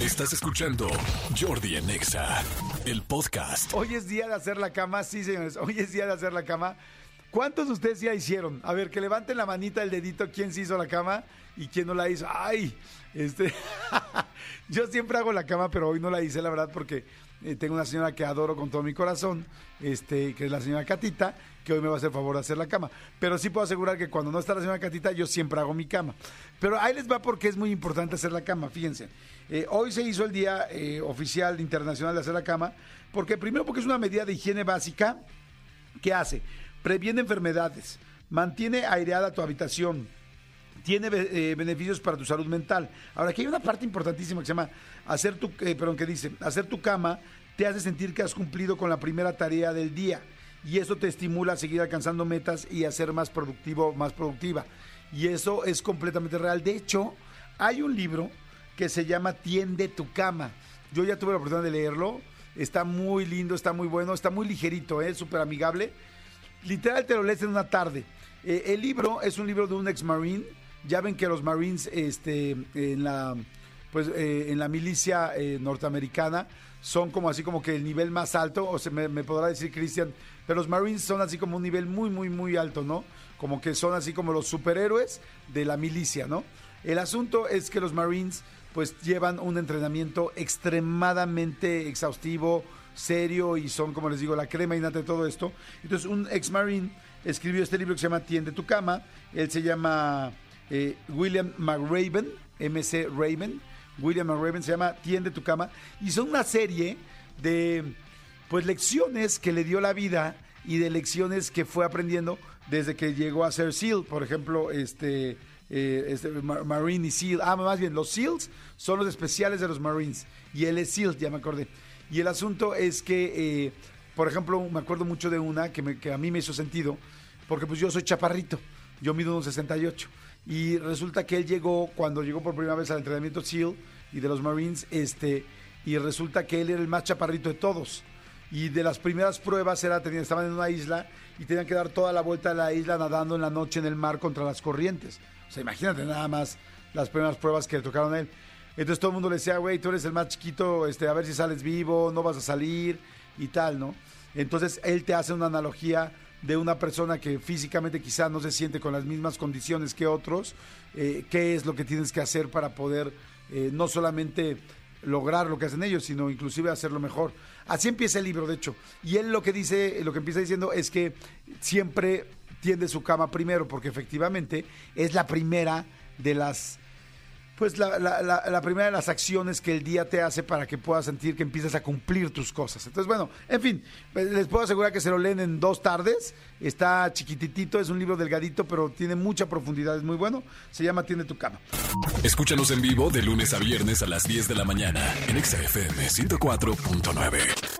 Estás escuchando Jordi en Exa, el podcast. Hoy es día de hacer la cama, sí, señores. Hoy es día de hacer la cama. ¿Cuántos de ustedes ya hicieron? A ver, que levanten la manita, el dedito, quién se hizo la cama y quién no la hizo. ¡Ay! Este. Yo siempre hago la cama, pero hoy no la hice, la verdad, porque eh, tengo una señora que adoro con todo mi corazón, este, que es la señora Catita, que hoy me va a hacer favor de hacer la cama. Pero sí puedo asegurar que cuando no está la señora Catita, yo siempre hago mi cama. Pero ahí les va porque es muy importante hacer la cama, fíjense. Eh, hoy se hizo el Día eh, Oficial Internacional de Hacer la Cama, porque primero porque es una medida de higiene básica que hace, previene enfermedades, mantiene aireada tu habitación, tiene eh, beneficios para tu salud mental. Ahora, aquí hay una parte importantísima que se llama hacer tu, eh, perdón, que dice, hacer tu cama te hace sentir que has cumplido con la primera tarea del día y eso te estimula a seguir alcanzando metas y a ser más productivo, más productiva. Y eso es completamente real. De hecho, hay un libro que se llama Tiende tu cama. Yo ya tuve la oportunidad de leerlo. Está muy lindo, está muy bueno, está muy ligerito, ¿eh? súper amigable. Literal te lo lees en una tarde. Eh, el libro es un libro de un ex marine. Ya ven que los marines este, en la pues eh, en la milicia eh, norteamericana son como así como que el nivel más alto, o se me, me podrá decir Cristian, pero los Marines son así como un nivel muy, muy, muy alto, ¿no? Como que son así como los superhéroes de la milicia, ¿no? El asunto es que los Marines pues llevan un entrenamiento extremadamente exhaustivo, serio y son, como les digo, la crema y nata de todo esto. Entonces un ex Marine escribió este libro que se llama Tiende tu cama, él se llama eh, William McRaven, MC Raven, William McRaven se llama Tiende tu cama y son una serie de pues lecciones que le dio la vida y de lecciones que fue aprendiendo desde que llegó a ser SEAL, por ejemplo, este, eh, este Marine y SEAL. Ah, más bien, los SEALs son los especiales de los Marines y él es SEAL, ya me acordé. Y el asunto es que, eh, por ejemplo, me acuerdo mucho de una que, me, que, a mí me hizo sentido, porque pues yo soy chaparrito, yo mido unos 68. Y resulta que él llegó, cuando llegó por primera vez al entrenamiento SEAL y de los Marines, este, y resulta que él era el más chaparrito de todos. Y de las primeras pruebas era, tenían, estaban en una isla y tenían que dar toda la vuelta a la isla nadando en la noche en el mar contra las corrientes. O sea, imagínate nada más las primeras pruebas que le tocaron a él. Entonces todo el mundo le decía, güey, tú eres el más chiquito, este, a ver si sales vivo, no vas a salir y tal, ¿no? Entonces él te hace una analogía de una persona que físicamente quizá no se siente con las mismas condiciones que otros, eh, qué es lo que tienes que hacer para poder eh, no solamente lograr lo que hacen ellos, sino inclusive hacerlo mejor. Así empieza el libro, de hecho. Y él lo que dice, lo que empieza diciendo es que siempre tiende su cama primero, porque efectivamente es la primera de las pues la, la, la, la, primera de las acciones que el día te hace para que puedas sentir que empiezas a cumplir tus cosas. Entonces, bueno, en fin, les puedo asegurar que se lo leen en dos tardes. Está chiquititito, es un libro delgadito, pero tiene mucha profundidad, es muy bueno. Se llama Tiene tu cama. Escúchanos en vivo de lunes a viernes a las 10 de la mañana en XFM 104.9.